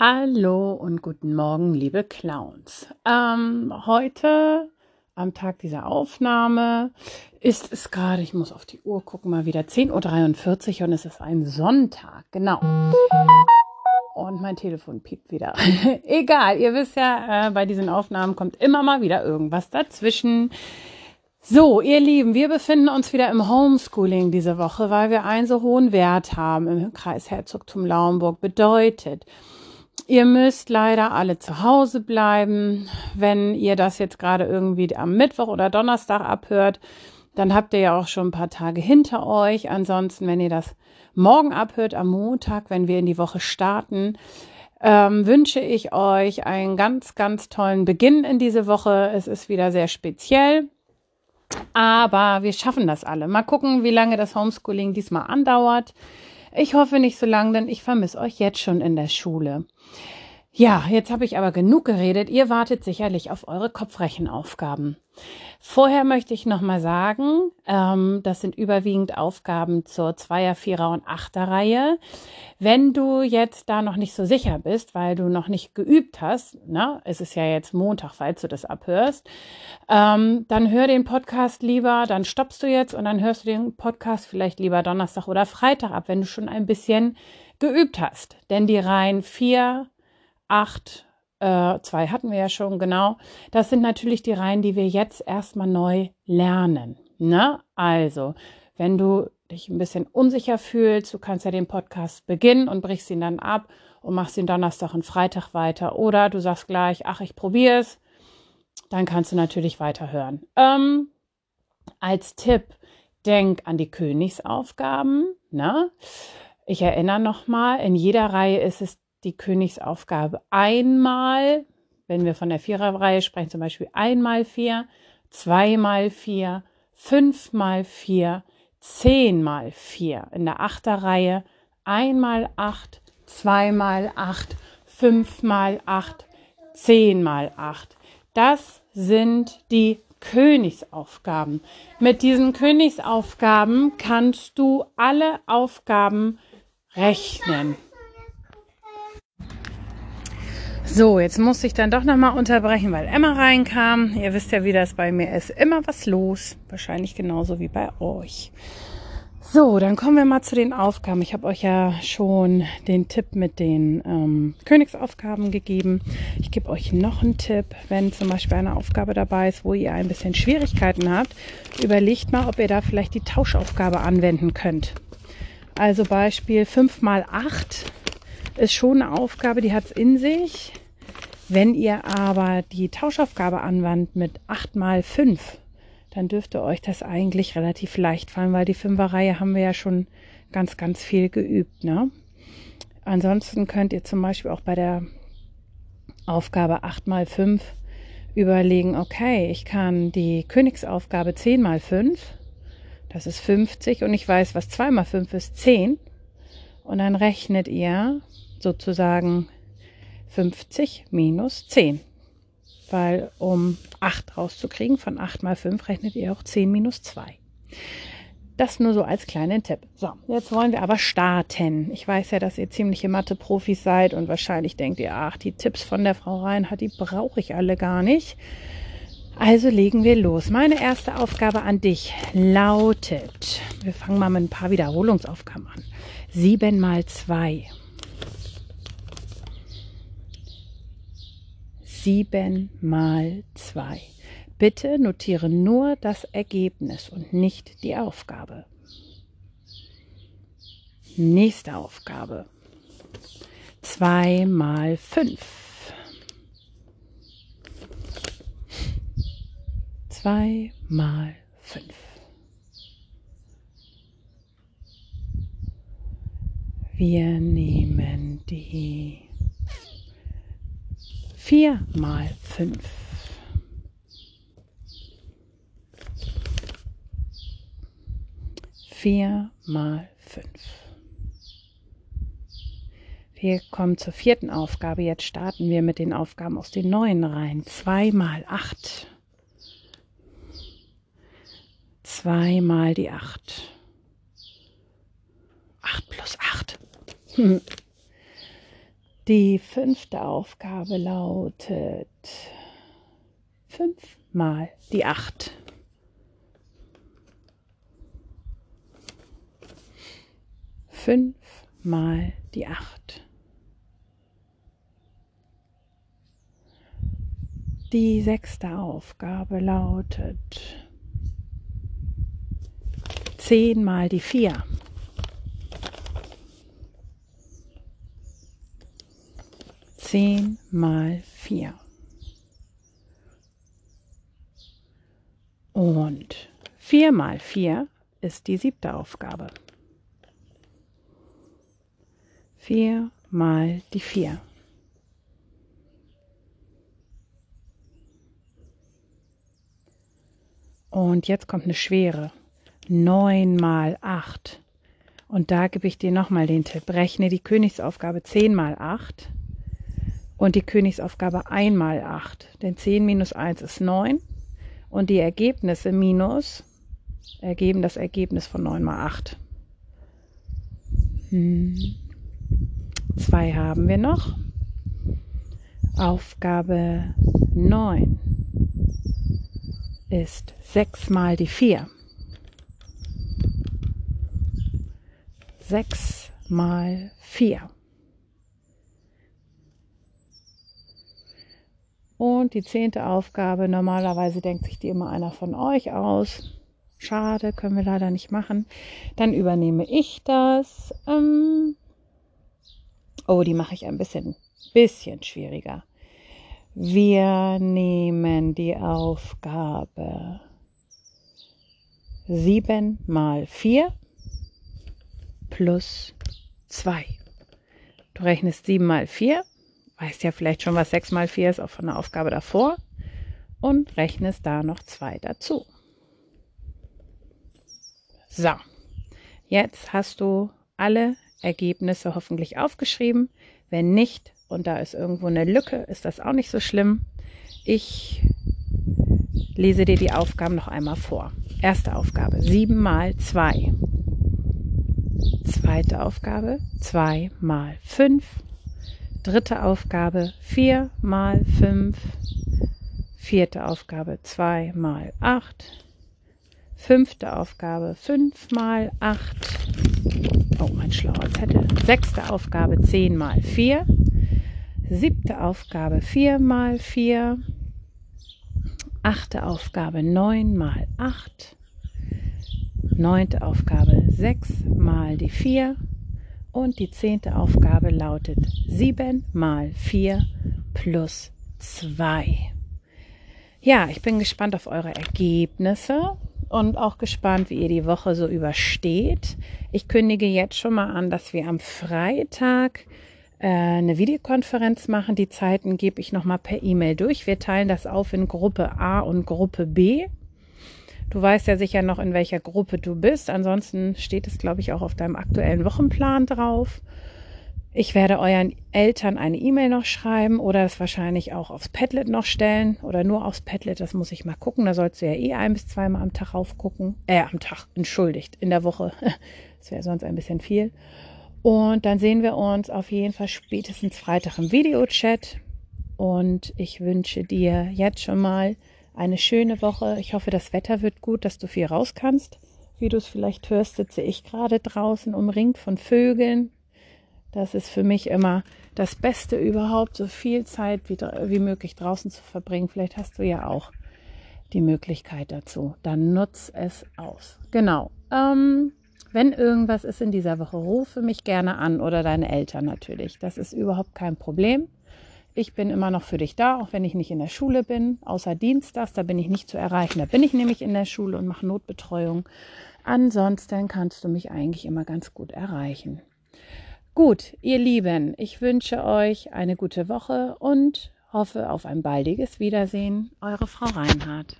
Hallo und guten Morgen, liebe Clowns. Ähm, heute, am Tag dieser Aufnahme, ist es gerade, ich muss auf die Uhr gucken, mal wieder 10.43 Uhr und es ist ein Sonntag, genau. Und mein Telefon piept wieder. Egal, ihr wisst ja, äh, bei diesen Aufnahmen kommt immer mal wieder irgendwas dazwischen. So, ihr Lieben, wir befinden uns wieder im Homeschooling diese Woche, weil wir einen so hohen Wert haben im Kreis Herzogtum Lauenburg. Bedeutet, Ihr müsst leider alle zu Hause bleiben. Wenn ihr das jetzt gerade irgendwie am Mittwoch oder Donnerstag abhört, dann habt ihr ja auch schon ein paar Tage hinter euch. Ansonsten, wenn ihr das morgen abhört, am Montag, wenn wir in die Woche starten, ähm, wünsche ich euch einen ganz, ganz tollen Beginn in diese Woche. Es ist wieder sehr speziell. Aber wir schaffen das alle. Mal gucken, wie lange das Homeschooling diesmal andauert. Ich hoffe nicht so lange, denn ich vermisse euch jetzt schon in der Schule. Ja, jetzt habe ich aber genug geredet. Ihr wartet sicherlich auf eure Kopfrechenaufgaben. Vorher möchte ich nochmal sagen, ähm, das sind überwiegend Aufgaben zur Zweier-, Vierer- und Achter-Reihe. Wenn du jetzt da noch nicht so sicher bist, weil du noch nicht geübt hast, ne, es ist ja jetzt Montag, falls du das abhörst, ähm, dann hör den Podcast lieber, dann stoppst du jetzt und dann hörst du den Podcast vielleicht lieber Donnerstag oder Freitag ab, wenn du schon ein bisschen geübt hast. Denn die Reihen 4, 8, äh, zwei hatten wir ja schon, genau. Das sind natürlich die Reihen, die wir jetzt erstmal neu lernen. Ne? Also, wenn du dich ein bisschen unsicher fühlst, du kannst ja den Podcast beginnen und brichst ihn dann ab und machst ihn Donnerstag und Freitag weiter. Oder du sagst gleich, ach, ich probiere es. Dann kannst du natürlich weiterhören. Ähm, als Tipp, denk an die Königsaufgaben. Ne? Ich erinnere nochmal, in jeder Reihe ist es die Königsaufgabe einmal, wenn wir von der Viererreihe sprechen, zum Beispiel einmal vier, zweimal vier, fünfmal vier, zehnmal vier. In der Achterreihe einmal acht, zweimal acht, fünfmal acht, zehnmal acht. Das sind die Königsaufgaben. Mit diesen Königsaufgaben kannst du alle Aufgaben rechnen. So, jetzt muss ich dann doch nochmal unterbrechen, weil Emma reinkam. Ihr wisst ja, wie das bei mir ist. Immer was los. Wahrscheinlich genauso wie bei euch. So, dann kommen wir mal zu den Aufgaben. Ich habe euch ja schon den Tipp mit den ähm, Königsaufgaben gegeben. Ich gebe euch noch einen Tipp, wenn zum Beispiel eine Aufgabe dabei ist, wo ihr ein bisschen Schwierigkeiten habt. Überlegt mal, ob ihr da vielleicht die Tauschaufgabe anwenden könnt. Also Beispiel 5 mal 8 ist schon eine Aufgabe, die hat es in sich. Wenn ihr aber die Tauschaufgabe anwandt mit 8 mal 5, dann dürfte euch das eigentlich relativ leicht fallen, weil die Fünferreihe haben wir ja schon ganz, ganz viel geübt. Ne? Ansonsten könnt ihr zum Beispiel auch bei der Aufgabe 8 mal 5 überlegen, okay, ich kann die Königsaufgabe 10 mal 5, das ist 50 und ich weiß, was 2 mal 5 ist, 10. Und dann rechnet ihr sozusagen 50 minus 10. Weil um 8 rauszukriegen, von 8 mal 5 rechnet ihr auch 10 minus 2. Das nur so als kleinen Tipp. So, jetzt wollen wir aber starten. Ich weiß ja, dass ihr ziemliche Mathe-Profis seid und wahrscheinlich denkt ihr, ach, die Tipps von der Frau Reinhardt, die brauche ich alle gar nicht. Also legen wir los. Meine erste Aufgabe an dich lautet, wir fangen mal mit ein paar Wiederholungsaufgaben an. 7 mal 2 7 mal 2. Bitte notiere nur das Ergebnis und nicht die Aufgabe. Nächste Aufgabe. 2 mal 5. 2 mal 5. Wir nehmen die 4 mal 5. Vier mal fünf. Wir kommen zur vierten Aufgabe. Jetzt starten wir mit den Aufgaben aus den neuen Reihen. 2 mal 8. 2 mal die 8. 8 plus 8. Die fünfte Aufgabe lautet fünf mal die acht. Fünf mal die acht. Die sechste Aufgabe lautet zehn mal die vier. 10 mal 4. Und 4 mal 4 ist die siebte Aufgabe. 4 mal die 4. Und jetzt kommt eine schwere. 9 mal 8. Und da gebe ich dir nochmal den Tipp. Rechne die Königsaufgabe 10 mal 8 und die Königsaufgabe 1 mal 8. Denn 10 minus 1 ist 9 und die Ergebnisse minus ergeben das Ergebnis von 9 mal 8. Hm. Zwei haben wir noch. Aufgabe 9 ist 6 mal die 4. 6 mal 4. Und die zehnte Aufgabe, normalerweise denkt sich die immer einer von euch aus. Schade, können wir leider nicht machen. Dann übernehme ich das. Ähm oh, die mache ich ein bisschen, bisschen schwieriger. Wir nehmen die Aufgabe 7 mal 4 plus 2. Du rechnest 7 mal 4, weißt ja vielleicht schon, was 6 mal 4 ist, auch von der Aufgabe davor, und rechnest da noch 2 dazu. So, jetzt hast du alle Ergebnisse hoffentlich aufgeschrieben. Wenn nicht, und da ist irgendwo eine Lücke, ist das auch nicht so schlimm. Ich lese dir die Aufgaben noch einmal vor. Erste Aufgabe, 7 mal 2. Zweite Aufgabe, 2 mal 5. Dritte Aufgabe, 4 mal 5. Vierte Aufgabe, 2 mal 8. Fünfte Aufgabe, 5 mal 8. Oh, mein schlauer Zettel. Sechste Aufgabe, 10 mal 4. Siebte Aufgabe 4 mal 4. Achte Aufgabe 9 mal 8. Neunte Aufgabe 6 mal die 4. Und die zehnte Aufgabe lautet 7 mal 4 plus 2. Ja, ich bin gespannt auf eure Ergebnisse und auch gespannt, wie ihr die Woche so übersteht. Ich kündige jetzt schon mal an, dass wir am Freitag äh, eine Videokonferenz machen. Die Zeiten gebe ich nochmal per E-Mail durch. Wir teilen das auf in Gruppe A und Gruppe B. Du weißt ja sicher noch, in welcher Gruppe du bist. Ansonsten steht es, glaube ich, auch auf deinem aktuellen Wochenplan drauf. Ich werde euren Eltern eine E-Mail noch schreiben oder es wahrscheinlich auch aufs Padlet noch stellen oder nur aufs Padlet. Das muss ich mal gucken. Da sollst du ja eh ein bis zweimal am Tag raufgucken. Äh, am Tag, entschuldigt, in der Woche. Das wäre sonst ein bisschen viel. Und dann sehen wir uns auf jeden Fall spätestens Freitag im Videochat. Und ich wünsche dir jetzt schon mal eine schöne Woche. Ich hoffe, das Wetter wird gut, dass du viel raus kannst. Wie du es vielleicht hörst, sitze ich gerade draußen, umringt von Vögeln. Das ist für mich immer das Beste überhaupt, so viel Zeit wie, wie möglich draußen zu verbringen. Vielleicht hast du ja auch die Möglichkeit dazu. Dann nutz es aus. Genau. Ähm, wenn irgendwas ist in dieser Woche, rufe mich gerne an oder deine Eltern natürlich. Das ist überhaupt kein Problem. Ich bin immer noch für dich da, auch wenn ich nicht in der Schule bin, außer Dienstags, da bin ich nicht zu erreichen. Da bin ich nämlich in der Schule und mache Notbetreuung. Ansonsten kannst du mich eigentlich immer ganz gut erreichen. Gut, ihr Lieben, ich wünsche euch eine gute Woche und hoffe auf ein baldiges Wiedersehen. Eure Frau Reinhardt.